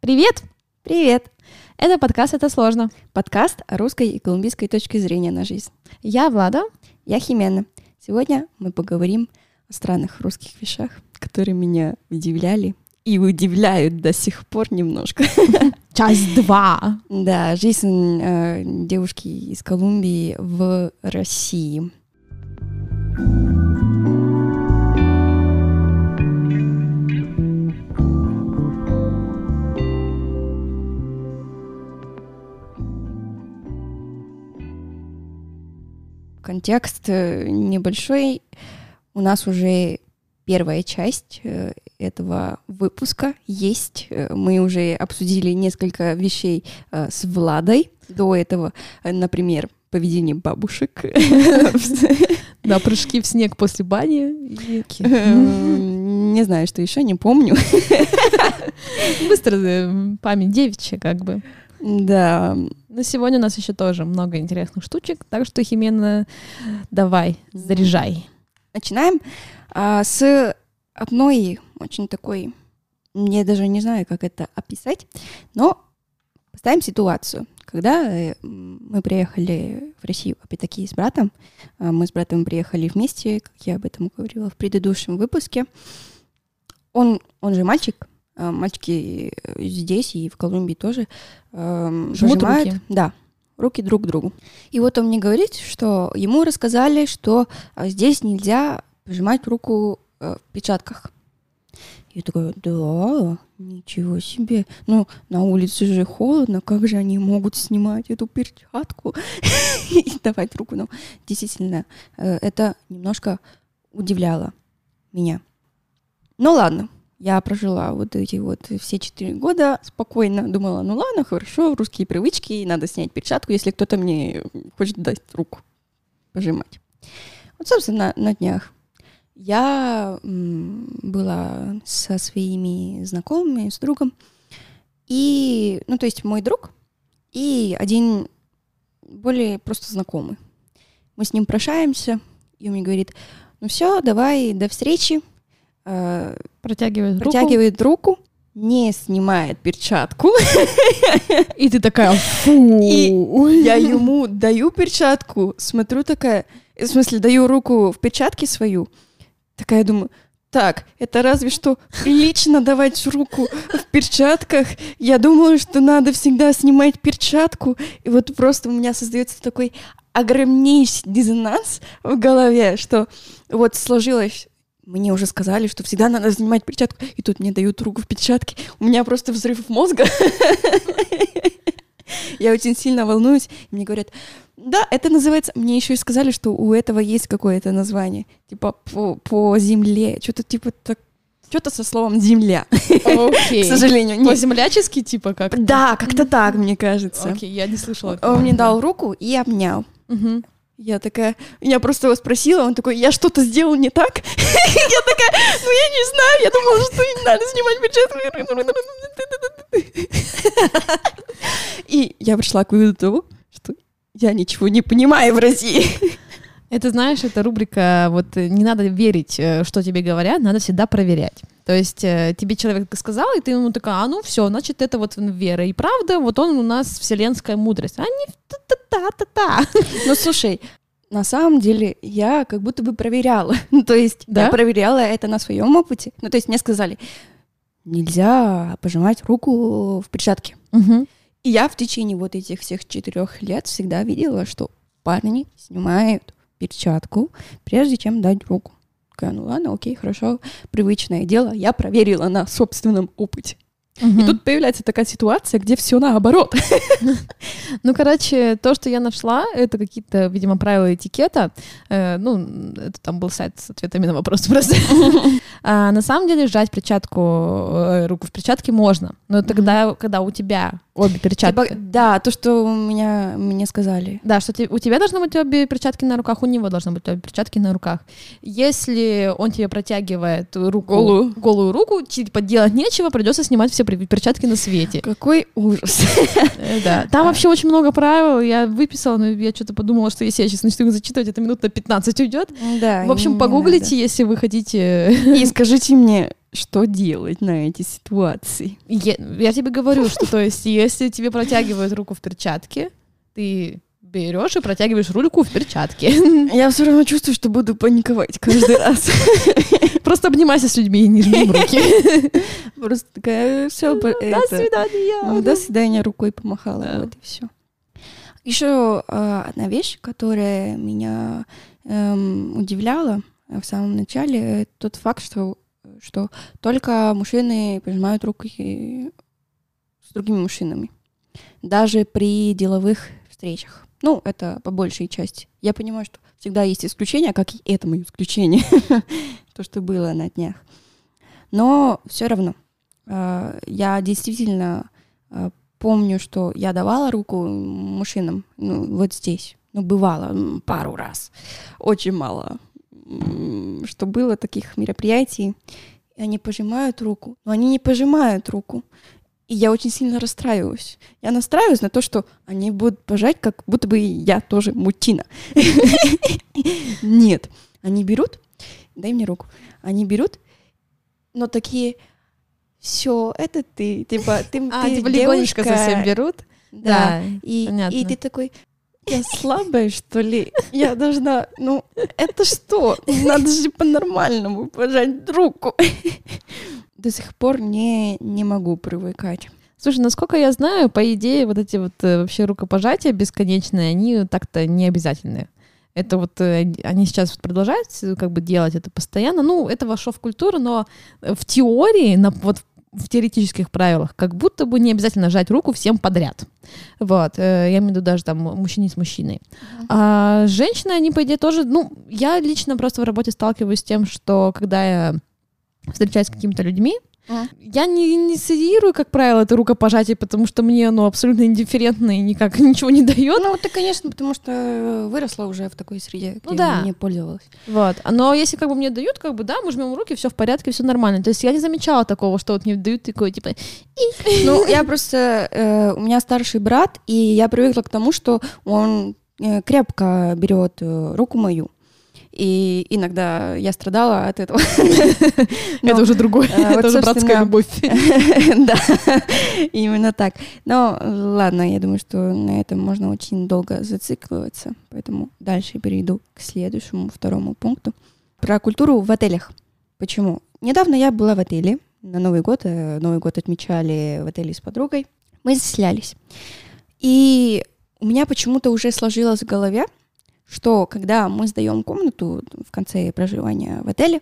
Привет! Привет! Это подкаст «Это сложно». Подкаст о русской и колумбийской точке зрения на жизнь. Я Влада. Я Химена. Сегодня мы поговорим о странных русских вещах, которые меня удивляли и удивляют до сих пор немножко. Часть 2. Да, жизнь э, девушки из Колумбии в России. Контекст э, небольшой. У нас уже первая часть э, этого выпуска есть. Э, мы уже обсудили несколько вещей с Владой до этого. Например, поведение бабушек. Да, прыжки в снег после бани. Не знаю, что еще, не помню. Быстро память девичья, как бы. Да. Но сегодня у нас еще тоже много интересных штучек, так что, Химена, давай, заряжай. Начинаем а, с одной очень такой, я даже не знаю, как это описать, но поставим ситуацию. Когда э, мы приехали в Россию, опять-таки, с братом, а, мы с братом приехали вместе, как я об этом говорила в предыдущем выпуске, он, он же мальчик, мальчики э, здесь и в Колумбии тоже э, Жмут руки. Да, руки друг к другу. И вот он мне говорит, что ему рассказали, что а, здесь нельзя пожимать руку э, в перчатках. Я такая, да, ничего себе. Ну, на улице же холодно, как же они могут снимать эту перчатку и давать руку? Ну, действительно, э, это немножко удивляло меня. Ну ладно, я прожила вот эти вот все четыре года спокойно, думала, ну ладно, хорошо, русские привычки, надо снять перчатку, если кто-то мне хочет дать руку пожимать. Вот, собственно, на днях я была со своими знакомыми, с другом, и, ну, то есть мой друг и один более просто знакомый. Мы с ним прощаемся, и он мне говорит, ну все, давай, до встречи, э, протягивает, протягивает руку. руку, не снимает перчатку. И ты такая, фу. И я ему даю перчатку, смотрю такая, в смысле, даю руку в перчатке свою, такая думаю, так, это разве что прилично давать руку в перчатках. Я думаю, что надо всегда снимать перчатку. И вот просто у меня создается такой огромнейший диссонанс в голове, что вот сложилось мне уже сказали, что всегда надо занимать перчатку, и тут мне дают руку в перчатке. У меня просто взрыв мозга. Я очень сильно волнуюсь. Мне говорят, да, это называется... Мне еще и сказали, что у этого есть какое-то название. Типа по, по земле. Что-то типа так что-то со словом земля. Okay. К сожалению. По-землячески, типа как? Да, как-то так, мне кажется. Окей, okay, я не слышала. Он мне дал руку и обнял. Uh-huh. Я такая, я просто его спросила, он такой, я что-то сделал не так? Я такая, ну я не знаю, я думала, что не надо снимать бюджет. И я пришла к выводу того, что я ничего не понимаю в России. Это, знаешь, это рубрика, вот не надо верить, э, что тебе говорят, надо всегда проверять. То есть э, тебе человек сказал, и ты ему такая, а ну все, значит, это вот вера и правда, вот он у нас вселенская мудрость. А не та-та-та-та-та. Ну, слушай, на самом деле я как будто бы проверяла. Ну, то есть да? я проверяла это на своем опыте. Ну, то есть мне сказали, нельзя пожимать руку в перчатке. Угу. И я в течение вот этих всех четырех лет всегда видела, что парни снимают перчатку, прежде чем дать руку. Такая, ну ладно, окей, хорошо, привычное дело. Я проверила на собственном опыте. Угу. И тут появляется такая ситуация, где все наоборот. Ну, короче, то, что я нашла, это какие-то, видимо, правила этикета. Э, ну, это там был сайт с ответами на вопросы просто. а, на самом деле, сжать перчатку, э, руку в перчатке можно. Но тогда, когда у тебя обе перчатки. Типа, да, то, что у меня мне сказали. Да, что у тебя должны быть обе перчатки на руках, у него должны быть обе перчатки на руках. Если он тебе протягивает руку, голую, голую руку, типа делать нечего, придется снимать все перчатки на свете. Какой ужас. Э, да. Там вообще очень много правил. Я выписала, но я что-то подумала, что если я сейчас начну зачитывать, это минут на 15 уйдет. Да. В общем, погуглите, если вы хотите. И скажите мне, что делать на эти ситуации? Я, я тебе говорю, что то есть, если тебе протягивают руку в перчатке, ты берешь и протягиваешь руку в перчатке. Я все равно чувствую, что буду паниковать каждый раз. Просто обнимайся с людьми и не жми руки. Просто такая, все, До свидания. До свидания, рукой помахала, вот и все. Еще э, одна вещь, которая меня эм, удивляла в самом начале, тот факт, что, что только мужчины пожимают руки с другими мужчинами, даже при деловых встречах. Ну, это по большей части. Я понимаю, что всегда есть исключения, как и это мое исключение, то, что было на днях. Но все равно э, я действительно э, помню, что я давала руку мужчинам, ну, вот здесь. Ну, бывало пару раз. Очень мало. Что было таких мероприятий. И они пожимают руку. Но они не пожимают руку. И я очень сильно расстраиваюсь. Я настраиваюсь на то, что они будут пожать, как будто бы я тоже мутина. Нет. Они берут, дай мне руку. Они берут, но такие, все, это ты, типа, ты, а, ты типа девушка. совсем берут? Да. И, и ты такой, я слабая, что ли? Я должна... Ну, это что? Надо же по-нормальному пожать руку до сих пор не, не могу привыкать. Слушай, насколько я знаю, по идее, вот эти вот э, вообще рукопожатия бесконечные, они так-то не обязательные. Это вот э, они сейчас продолжают э, как бы делать это постоянно. Ну, это вошло в культуру, но в теории, на, вот в теоретических правилах, как будто бы не обязательно жать руку всем подряд. Вот, я имею в виду даже там мужчине с мужчиной. Uh-huh. А женщины, они, по идее, тоже, ну, я лично просто в работе сталкиваюсь с тем, что когда я встречаюсь с какими-то людьми, Я не инициирую, как правило, это рукопожатие, потому что мне оно абсолютно индифферентно и никак ничего не дает. Ну, ты, конечно, потому что выросла уже в такой среде, где ну, да. не пользовалась. Вот. Но если как бы мне дают, как бы, да, мы жмем руки, все в порядке, все нормально. То есть я не замечала такого, что вот мне дают такое, типа... Ну, я просто... Э, у меня старший брат, и я привыкла к тому, что он э, крепко берет э, руку мою. И иногда я страдала от этого. Это уже другое, э, это уже братская любовь. Да, именно так. Но ладно, я думаю, что на этом можно очень долго зацикливаться, поэтому дальше перейду к следующему, второму пункту. Про культуру в отелях. Почему? Недавно я была в отеле на Новый год. Э, Новый год отмечали в отеле с подругой. Мы заселялись. И у меня почему-то уже сложилось в голове, что когда мы сдаем комнату в конце проживания в отеле,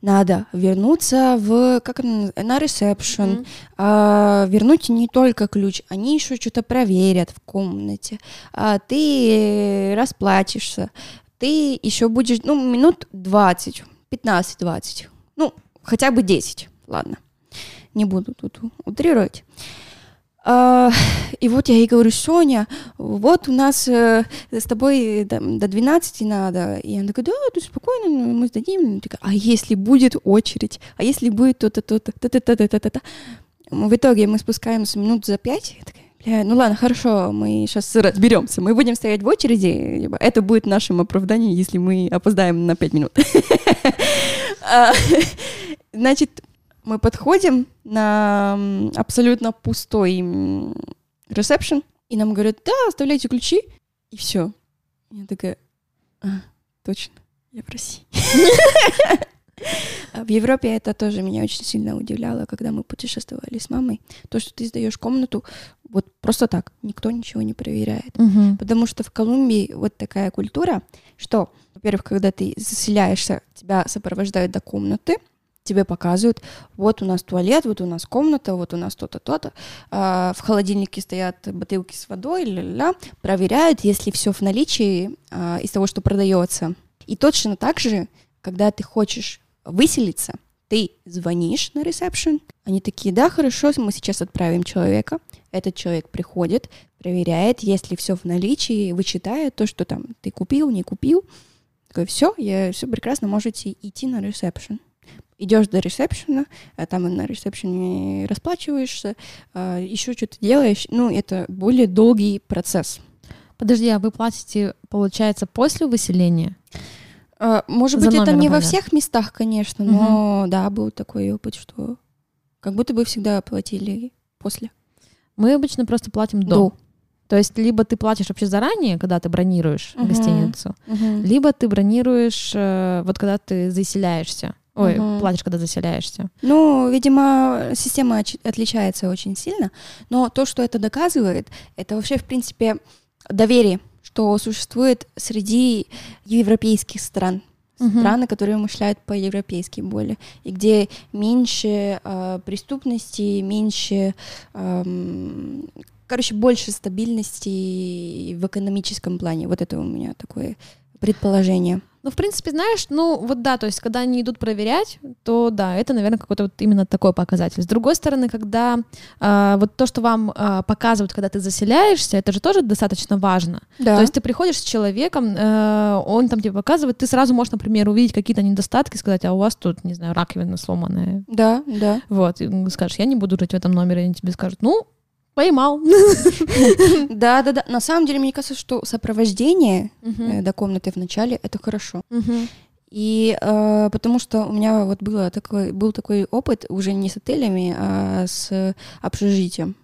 надо вернуться в как на ресепшн, mm-hmm. а, вернуть не только ключ, они еще что-то проверят в комнате, а, ты расплатишься, ты еще будешь, ну, минут 20, 15-20, ну, хотя бы 10, ладно, не буду тут утрировать. А, и вот я ей говорю, Соня, вот у нас э, с тобой там, до 12 надо. И она такая, да, ты спокойно, мы сдадим. А если будет очередь? А если будет то-то, то-то, то-то, то-то, то-то? В итоге мы спускаемся минут за пять. Бля, ну ладно, хорошо, мы сейчас разберемся. Мы будем стоять в очереди. Это будет нашим оправданием, если мы опоздаем на пять минут. А, значит, мы подходим на абсолютно пустой ресепшн, и нам говорят, да, оставляйте ключи, и все. Я такая, а, точно, я в России. В Европе это тоже меня очень сильно удивляло, когда мы путешествовали с мамой. То, что ты сдаешь комнату вот просто так, никто ничего не проверяет. Угу. Потому что в Колумбии вот такая культура, что, во-первых, когда ты заселяешься, тебя сопровождают до комнаты, тебе показывают, вот у нас туалет, вот у нас комната, вот у нас то-то, то-то. А, в холодильнике стоят бутылки с водой, ля-ля, проверяют, если все в наличии а, из того, что продается. И точно так же, когда ты хочешь выселиться, ты звонишь на ресепшн, они такие, да, хорошо, мы сейчас отправим человека, этот человек приходит, проверяет, если все в наличии, вычитает то, что там ты купил, не купил, такой, все, я все прекрасно, можете идти на ресепшн идешь до ресепшена, а там на ресепшене расплачиваешься, а, еще что-то делаешь. Ну, это более долгий процесс. Подожди, а вы платите, получается, после выселения? А, может За быть, это не во например. всех местах, конечно, но да, был такой опыт, что как будто бы всегда платили после. Мы обычно просто платим до. До. То есть либо ты платишь вообще заранее, когда ты бронируешь Мгм. гостиницу, Мгм. либо ты бронируешь э, вот когда ты заселяешься. Ой, Мгм. платишь, когда заселяешься. Ну, видимо, система отличается очень сильно, но то, что это доказывает, это вообще, в принципе, доверие, что существует среди европейских стран. Мгм. Страны, которые мышляют по-европейски более, и где меньше э, преступности, меньше, эм, короче, больше стабильности в экономическом плане. Вот это у меня такое предположение. Ну, в принципе, знаешь, ну вот да, то есть когда они идут проверять, то да, это, наверное, какой-то вот именно такой показатель. С другой стороны, когда а, вот то, что вам а, показывают, когда ты заселяешься, это же тоже достаточно важно. Да. То есть ты приходишь с человеком, э, он там тебе показывает, ты сразу можешь, например, увидеть какие-то недостатки, сказать, а у вас тут, не знаю, раковина сломанная. да, да. Вот, и скажешь, я не буду жить в этом номере, они тебе скажут, ну, поймал. Да, да, да. На самом деле, мне кажется, что сопровождение э, до комнаты в начале это хорошо. И э, потому что у меня вот было такой, был такой опыт уже не с отелями, а с общежитием,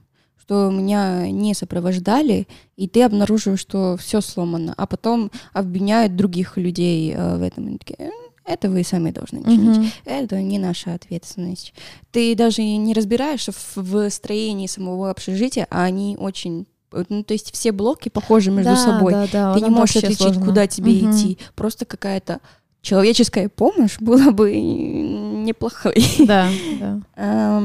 что меня не сопровождали, и ты обнаруживаешь, что все сломано, а потом обвиняют других людей э, в этом. И такие, «М, это вы сами должны чинить. Мгм. Это не наша ответственность. Ты даже не разбираешься в, строении самого общежития, а они очень... Ну, то есть все блоки похожи между Да, собой. да, да, Ты не можешь отличить, сложно. куда тебе Мгм. идти. Просто какая-то человеческая помощь была бы неплохой. Да, да.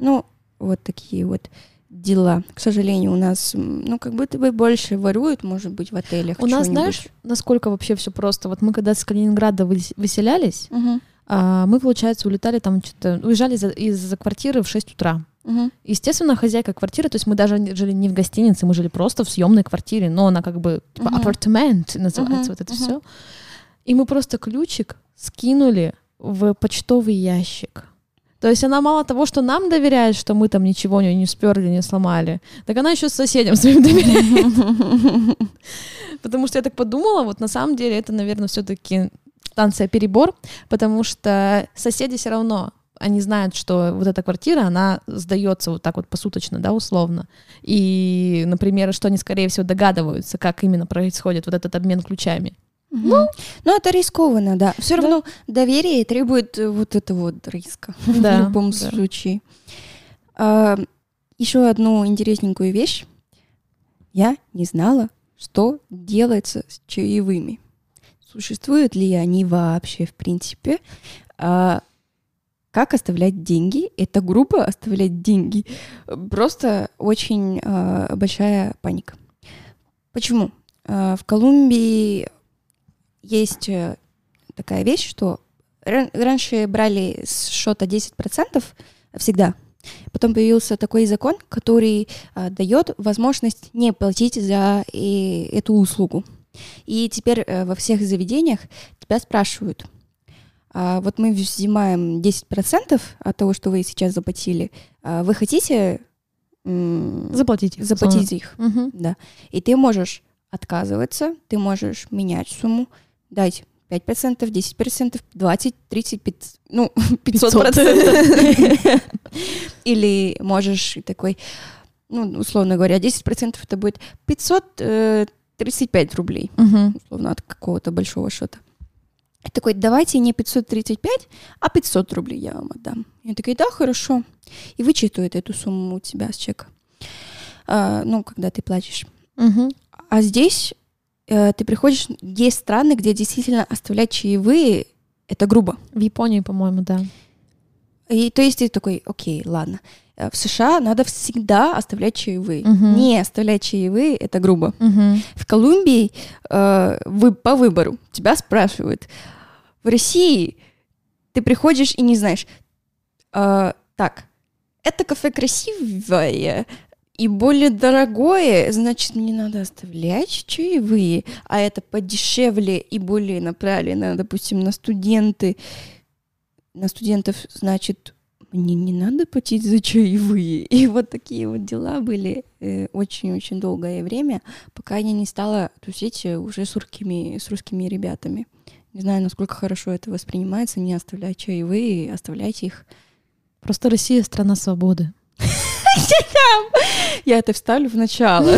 Ну, вот такие вот дела. К сожалению, у нас, ну, как будто бы больше воруют, может быть, в отелях. У нас, знаешь, насколько вообще все просто. Вот мы когда с Калининграда выс- выселялись, Мгм, а, мы, получается, улетали там что-то, уезжали за- из квартиры в 6 утра. мгм. Естественно, хозяйка квартиры, то есть мы даже жили не в гостинице, мы жили просто в съемной квартире, но она как бы типа Мгм. апартамент называется Мгм, вот это мгм. все. И мы просто ключик скинули в почтовый ящик. То есть она мало того, что нам доверяет, что мы там ничего у нее не сперли, не сломали, так она еще соседям своим доверяет. Потому что я так подумала, вот на самом деле это, наверное, все-таки станция перебор, потому что соседи все равно они знают, что вот эта квартира, она сдается вот так вот посуточно, да, условно. И, например, что они, скорее всего, догадываются, как именно происходит вот этот обмен ключами. Ну, ну, это рискованно, да. Все Да. равно доверие требует вот этого вот риска Да, в любом да. случае. еще одну интересненькую вещь. Я не знала, что делается с чаевыми. Существуют ли они вообще, в принципе? А, как оставлять деньги? Это группа оставлять деньги. Просто очень а, большая паника. Почему? А, в Колумбии есть э, такая вещь, что ран- раньше брали с счета 10% всегда. Потом появился такой закон, который а, дает возможность не платить за и эту услугу. И теперь э, во всех заведениях тебя спрашивают, а, вот мы взимаем 10% от того, что вы сейчас заплатили, а вы хотите Заплатить их. заплатить за их? Мгм. Да. И ты можешь отказываться, ты можешь менять сумму, дать 5%, 10%, 20, 30, 500, ну, 500%. Или можешь такой, ну, условно говоря, 10% это будет 535 рублей, Мгм. условно, от какого-то большого счета. И такой, давайте не 535, а 500 рублей я вам отдам. Я такая, да, хорошо. И вычитывает эту сумму у тебя с чека. А, ну, когда ты платишь. Мгм. А здесь э, ты приходишь, есть страны, где действительно оставлять чаевые это грубо. В Японии, по-моему, да. И то есть ты такой, окей, ладно. Э, В США надо всегда оставлять чаевые. Мгм. Не оставлять чаевые это грубо. Мгм. В Колумбии э, вы, по выбору тебя спрашивают. В России ты приходишь и не знаешь. э, так, это кафе красивое и более дорогое, значит, мне надо оставлять чаевые, а это подешевле и более направлено, допустим, на студенты. На студентов, значит, мне не надо платить за чаевые. И вот такие вот дела были э, очень-очень долгое время, пока я не стала тусить э, уже с русскими, с русскими ребятами. Не знаю, насколько хорошо это воспринимается. Не оставляйте чаевые, оставляйте их. Просто Россия — страна свободы. Я это вставлю в начало.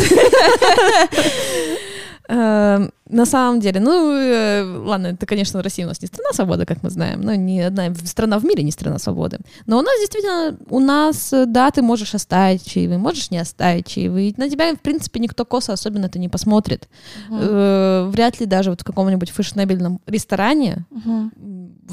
Эм, на самом деле, ну, э, ладно, это, конечно, Россия у нас не страна свободы, как мы знаем, но ни одна страна в мире не страна свободы. Но у нас действительно, у нас, э, да, ты можешь оставить чаевые, можешь не оставить чаевые. На тебя, в принципе, никто косо особенно это не посмотрит. Вряд ли даже вот в каком-нибудь фешенебельном ресторане.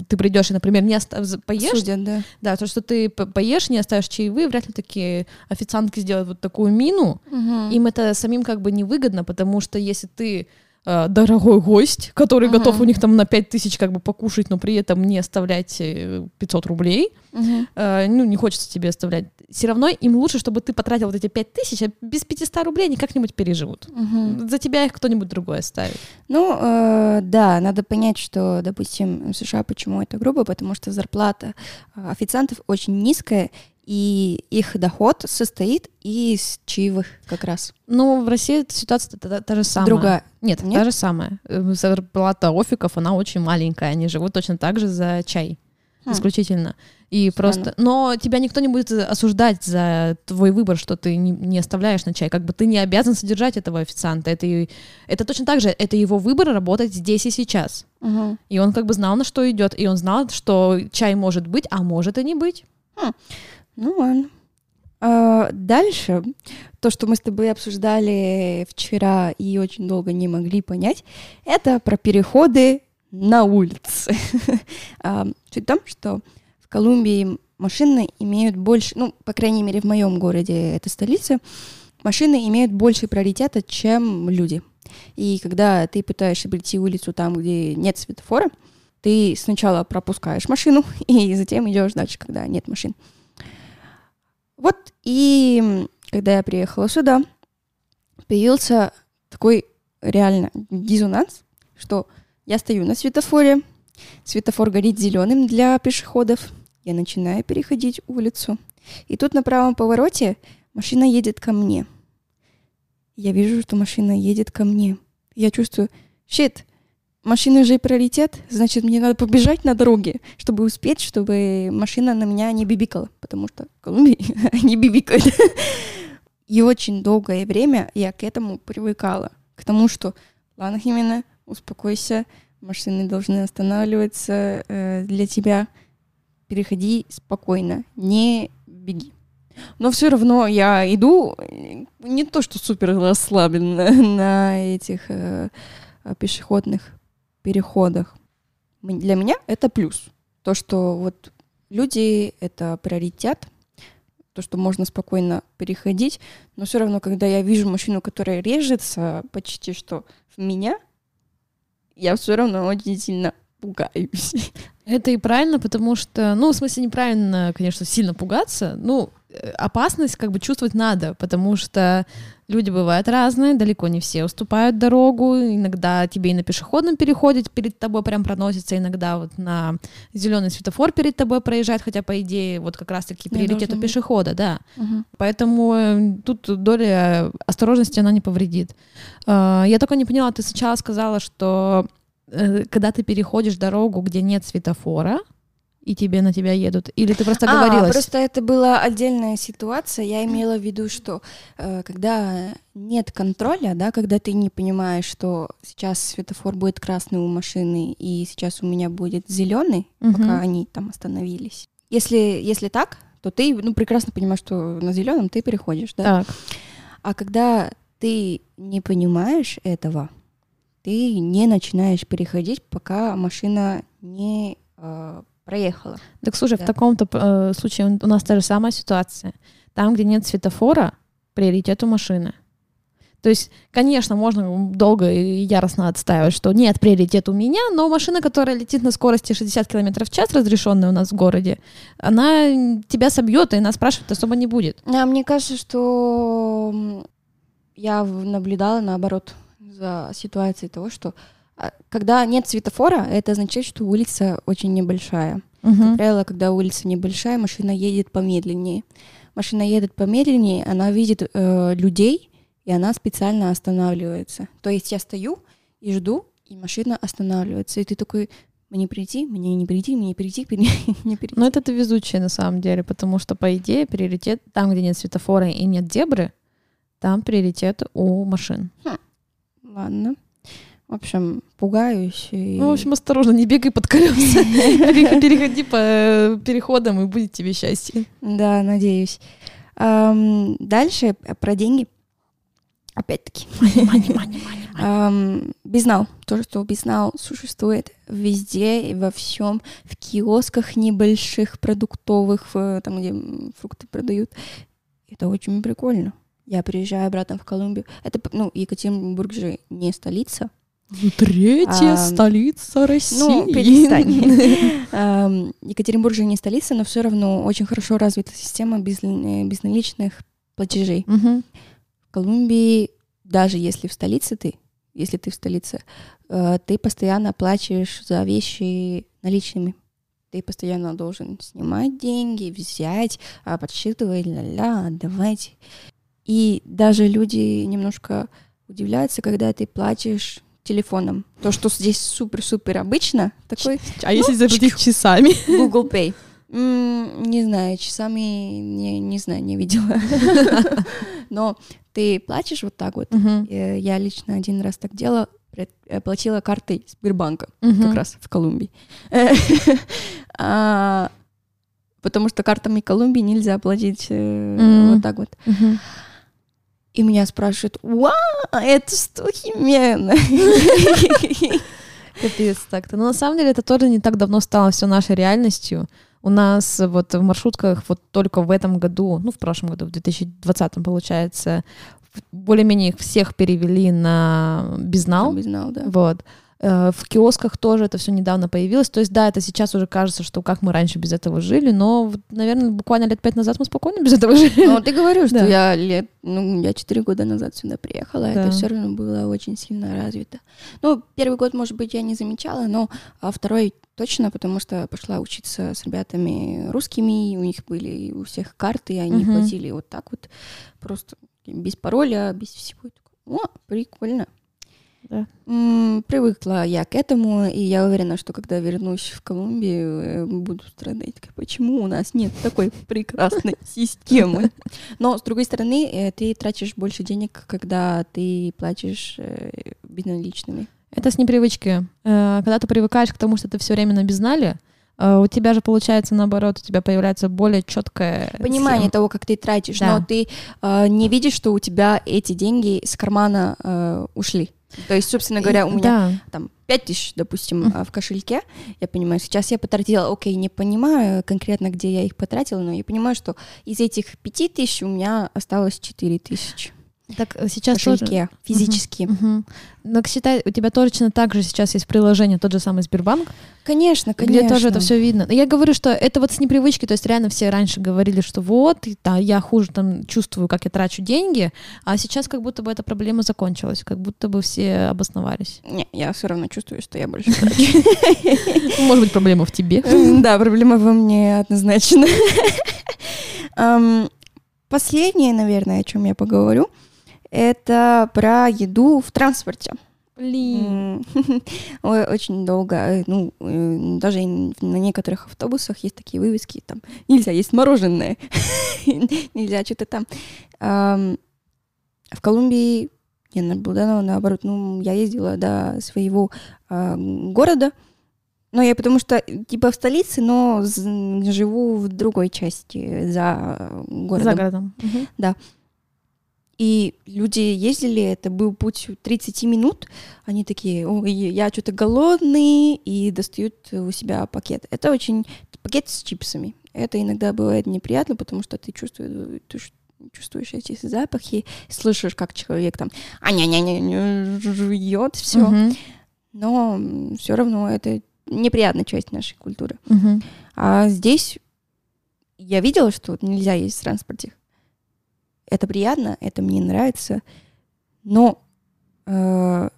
Ты придешь и, например, не остав... поешь. Судят, да. Да, то, что ты поешь, не оставишь чаевые, вряд ли такие официантки сделают вот такую мину. Uh-huh. Им это самим как бы невыгодно, потому что если ты Э, дорогой гость, который uh-huh. готов у них там на 5 тысяч как бы покушать, но при этом не оставлять 500 э, рублей, uh-huh. э, ну, не хочется тебе оставлять, все равно им лучше, чтобы ты потратил вот эти 5 тысяч, а без 500 рублей они как-нибудь переживут. Uh-huh. За тебя их кто-нибудь другой оставит. Ну, э, да, надо понять, что, допустим, в США почему это грубо, потому что зарплата э, официантов очень низкая, и их доход состоит из чаевых как раз. Ну, в России ситуация та, та, та же самая. Другая. Нет, Нет, та же самая. Э, зарплата офиков, она очень маленькая, они живут точно так же за чай. Хм. Исключительно. И Странно. просто... Но тебя никто не будет осуждать за твой выбор, что ты не, не оставляешь на чай. Как бы ты не обязан содержать этого официанта. Это, это точно так же, это его выбор работать здесь и сейчас. Угу. И он как бы знал, на что идет. И он знал, что чай может быть, а может и не быть. Хм. Ну ладно. А, дальше, то, что мы с тобой обсуждали вчера и очень долго не могли понять, это про переходы на улице. а, суть в том, что в Колумбии машины имеют больше, ну, по крайней мере, в моем городе, это столица, машины имеют больше приоритета, чем люди. И когда ты пытаешься прийти улицу там, где нет светофора, ты сначала пропускаешь машину, и затем идешь дальше, когда нет машин. Вот и когда я приехала сюда, появился такой реально дизонанс, что я стою на светофоре, светофор горит зеленым для пешеходов, я начинаю переходить улицу, и тут на правом повороте машина едет ко мне. Я вижу, что машина едет ко мне. Я чувствую, щит, машина же приоритет, значит, мне надо побежать на дороге, чтобы успеть, чтобы машина на меня не бибикала, потому что в Колумбии они бибикают. И очень долгое время я к этому привыкала, к тому, что ладно, Химена, успокойся, машины должны останавливаться э, для тебя, переходи спокойно, не беги. Но все равно я иду не то, что супер расслабленно на этих э, пешеходных переходах. Для меня это плюс. То, что вот люди — это приоритет, то, что можно спокойно переходить, но все равно, когда я вижу машину, которая режется почти что в меня, я все равно очень сильно пугаюсь. Это и правильно, потому что, ну, в смысле, неправильно, конечно, сильно пугаться. Ну, э, опасность как бы чувствовать надо, потому что люди бывают разные, далеко не все уступают дорогу, иногда тебе и на пешеходном переходе перед тобой прям проносится, иногда вот на зеленый светофор перед тобой проезжает, хотя по идее вот как раз-таки приоритет у пешехода, да. Угу. Поэтому тут доля осторожности она не повредит. А, я только не поняла, ты сначала сказала, что э, когда ты переходишь дорогу, где нет светофора, и тебе на тебя едут? Или ты просто а, просто это была отдельная ситуация. Я имела в виду, что э, когда нет контроля, да, когда ты не понимаешь, что сейчас светофор будет красный у машины, и сейчас у меня будет зеленый, угу. пока они там остановились. Если, если так, то ты ну, прекрасно понимаешь, что на зеленом ты переходишь, да? Так. А когда ты не понимаешь этого, ты не начинаешь переходить, пока машина не э, проехала. Так слушай, да. в таком-то э, случае у нас та же самая ситуация. Там, где нет светофора, приоритет у машины. То есть, конечно, можно долго и яростно отстаивать, что нет, приоритет у меня, но машина, которая летит на скорости 60 км в час, разрешенная у нас в городе, она тебя собьет, и нас спрашивать особо не будет. А мне кажется, что я наблюдала наоборот за ситуацией того, что когда нет светофора, это означает, что улица очень небольшая. Uh-huh. Как правило, когда улица небольшая, машина едет помедленнее. Машина едет помедленнее, она видит э, людей, и она специально останавливается. То есть я стою и жду, и машина останавливается, и ты такой, мне прийти, мне не прийти, мне прийти, мне не прийти. Ну, это ты везучая на самом деле, потому что, по идее, приоритет там, где нет светофора и нет зебры, там приоритет у машин. Ладно. В общем, пугаюсь. И... Ну, в общем, осторожно, не бегай под колеса. Перех- Переходи по э, переходам, и будет тебе счастье. Да, надеюсь. Дальше э, про деньги. Опять-таки. Безнал. То, что безнал существует везде и во всем. В киосках небольших продуктовых, в- там, где фрукты продают. Это очень прикольно. Я приезжаю обратно в Колумбию. Это, ну, Екатеринбург же не столица. Третья А, столица России. Ну, перестань. Екатеринбург же не столица, но все равно очень хорошо развита система э, безналичных платежей. В Колумбии, даже если в столице ты, если ты в столице, э, ты постоянно оплачиваешь за вещи наличными. Ты постоянно должен снимать деньги, взять, а, подсчитывать, ля-ля, отдавать. И даже люди немножко удивляются, когда ты платишь телефоном. То, что здесь супер-супер обычно, такой А если заплатить часами? Google Pay. М, Не знаю, часами не, не знаю, не видела. Но ты платишь вот так вот. Э, Я лично один раз так делала, э, платила картой Сбербанка, как раз в Колумбии. А, Потому что картами Колумбии нельзя платить э, М. вот так вот. И меня спрашивают, вау, это что Химена? Капец так-то. Но на самом деле это тоже не так давно стало все нашей реальностью. У нас вот в маршрутках вот только в этом году, ну, в прошлом году, в 2020 получается, более-менее их всех перевели на безнал. Безнал, да. Вот. Э, В киосках тоже это все недавно появилось. То есть, да, это сейчас уже кажется, что как мы раньше без этого жили, но, наверное, буквально лет пять назад мы спокойно без этого жили. Ну, ты говорю, что Да. я лет, ну, я четыре года назад сюда приехала, Да. это все равно было очень сильно развито. Ну, первый год, может быть, я не замечала, но а второй точно, потому что пошла учиться с ребятами русскими, у них были у всех карты, и они Мгм. платили вот так вот, просто без пароля, без всего. О, прикольно. Да. Привыкла я к этому, и я уверена, что когда вернусь в Колумбию, э, буду страдать. Почему у нас нет такой прекрасной системы? Но, с другой стороны, э, ты тратишь больше денег, когда ты платишь э, безналичными. Это с непривычки. Когда ты привыкаешь к тому, что ты все время на безнале, у тебя же получается наоборот, у тебя появляется более четкое Понимание того, как ты тратишь, Да. но ты э, не видишь, что у тебя эти деньги с кармана э, ушли. То есть, собственно говоря, у меня Да. там 5 тысяч, допустим, а, в кошельке, я понимаю, сейчас я потратила, окей, не понимаю конкретно, где я их потратила, но я понимаю, что из этих 5 тысяч у меня осталось 4 тысячи Так э, сейчас тоже... кошельке физически. Мгм. Но считай, у тебя точно так же сейчас есть приложение, тот же самый Сбербанк, Конечно, конечно. где тоже это все видно. Но Я говорю, что это вот с непривычки, то есть реально все раньше говорили, что вот, да, я хуже там чувствую, как я трачу деньги, а сейчас как будто бы эта проблема закончилась, как будто бы все обосновались. Не, я все равно чувствую, что я больше трачу. Может быть, проблема в тебе. Да, проблема во мне однозначно. Последнее, наверное, о чем я поговорю, это про еду в транспорте. Блин. Очень долго, э, ну, э, даже на некоторых автобусах есть такие вывески, там, нельзя есть мороженое, нельзя что-то там. Ам, В Колумбии я наблюдала, наоборот, ну, я ездила до своего а, города, но я потому что, типа, в столице, но живу в другой части, за э, городом. За городом. Мгм. И люди ездили, это был путь 30 минут. Они такие, ой, я что-то голодный, и достают у себя пакет. Это очень... Пакет с чипсами. Это иногда бывает неприятно, потому что ты чувствуешь, ты чувствуешь эти запахи, слышишь, как человек там а-ня-ня-ня жует, все. Мгм. Но все равно это неприятная часть нашей культуры. Мгм. А здесь я видела, что нельзя есть в транспорте. Это приятно, это мне нравится, но э,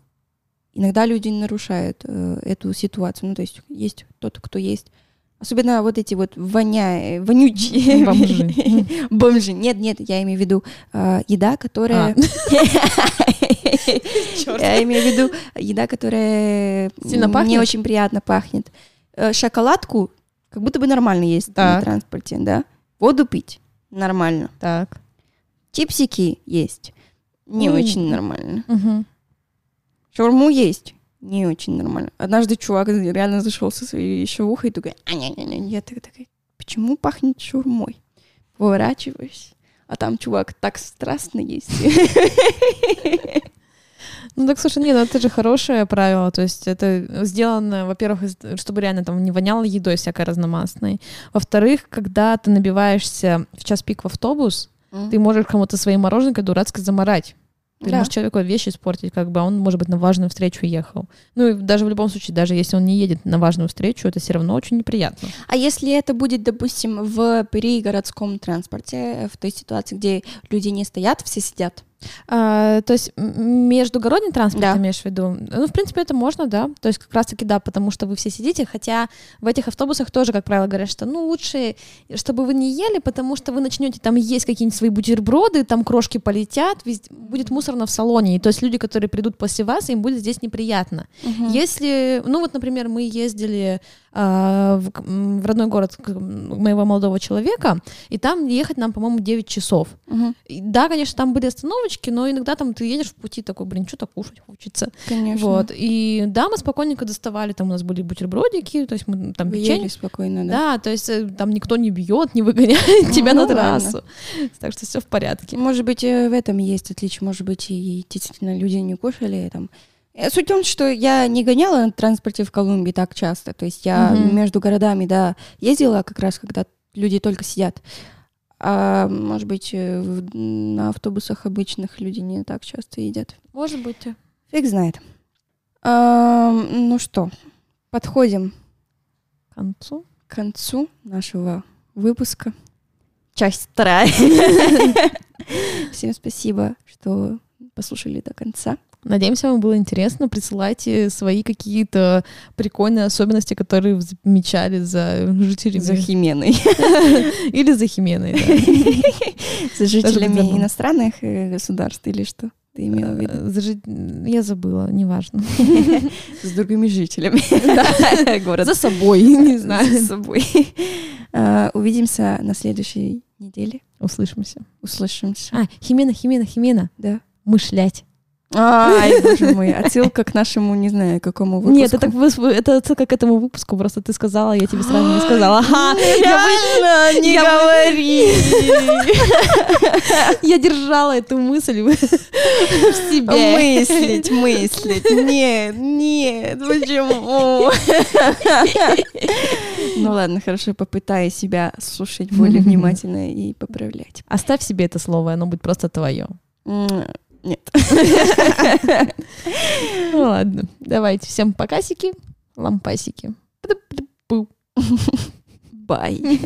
иногда люди нарушают э, эту ситуацию. Ну, то есть есть тот, кто есть Особенно вот эти вот воня... вонючие Бомжи. бомжи. Нет, нет, я имею в виду э, еда, которая... Я имею в виду еда, которая Сильно не пахнет? очень приятно пахнет. Э, Шоколадку как будто бы нормально есть на транспорте, да? Воду пить нормально. Так. Чипсики есть не М. очень нормально. Мгм. Шаурму есть не очень нормально. Однажды чувак реально зашел со своей еще в ухо и такой, а не не не я такая, почему пахнет шаурмой? Поворачиваюсь, а там чувак так страстно есть. Ну так, слушай, нет, ну это же хорошее правило, то есть это сделано, во-первых, чтобы реально там не воняло едой всякой разномастной. Во-вторых, когда ты набиваешься в час пик в автобус, ты можешь кому-то своей мороженкой дурацкой заморать. Ты Да. можешь человеку вещи испортить, как бы, а он, может быть, на важную встречу ехал. Ну и даже в любом случае, даже если он не едет на важную встречу, это все равно очень неприятно. А если это будет, допустим, в перигородском транспорте, в той ситуации, где люди не стоят, все сидят? А, то есть междугородний транспорт, Да. ты имеешь в виду? Ну, в принципе, это можно, да. То есть как раз-таки да, потому что вы все сидите, хотя в этих автобусах тоже, как правило, говорят, что ну лучше, чтобы вы не ели, потому что вы начнете там есть какие-нибудь свои бутерброды, там крошки полетят, везде- будет мусорно в салоне. И то есть люди, которые придут после вас, им будет здесь неприятно. Если, ну вот, например, мы ездили а, в, в родной город моего молодого человека, и там ехать нам, по-моему, 9 часов. И Да, конечно, там были остановочки, но иногда там ты едешь в пути такой, блин, что-то кушать хочется. Конечно. Вот. И да, мы спокойненько доставали, там у нас были бутербродики, то есть мы там Вы печенье. спокойно, да? Да, то есть э, там никто не бьет, не выгоняет тебя Ну на ладно. трассу. Так что все в порядке. Может быть, э, в этом есть отличие. Может быть, и действительно люди не кушали там. Э, Суть в том, что я не гоняла на транспорте в Колумбии так часто. То есть я Мгм. между городами, да, ездила как раз, когда люди только сидят. А может быть, э, в- на автобусах обычных люди не так часто едят. Может быть. Фиг знает. Ам, ну что, подходим К концу. к концу нашего выпуска. Часть вторая. Всем спасибо, что послушали до конца. Надеемся, вам было интересно. Присылайте свои какие-то прикольные особенности, которые вы замечали за жителями. За Хименой. Или за Хименой, да. За жителями иностранных э, государств или что ты имела в виду? Э, Я забыла, неважно. С другими жителями города. За собой, не знаю. За собой. А, Увидимся на следующей неделе. Услышимся. Услышимся. А, Химена, Химена, Химена. Да. Мышлять. Ай, боже мой, отсылка к нашему, не знаю, какому выпуску. Нет, это, это отсылка к этому выпуску, просто ты сказала, я тебе сразу не сказала. Ага, я, вы- не говори. я держала эту мысль в себе. Мыслить, мыслить. Нет, нет, почему? Ну ладно, хорошо, попытаюсь себя слушать более внимательно и поправлять. Оставь себе это слово, оно будет просто твое. Нет. Ну ладно, давайте всем покасики, лампасики. Бай.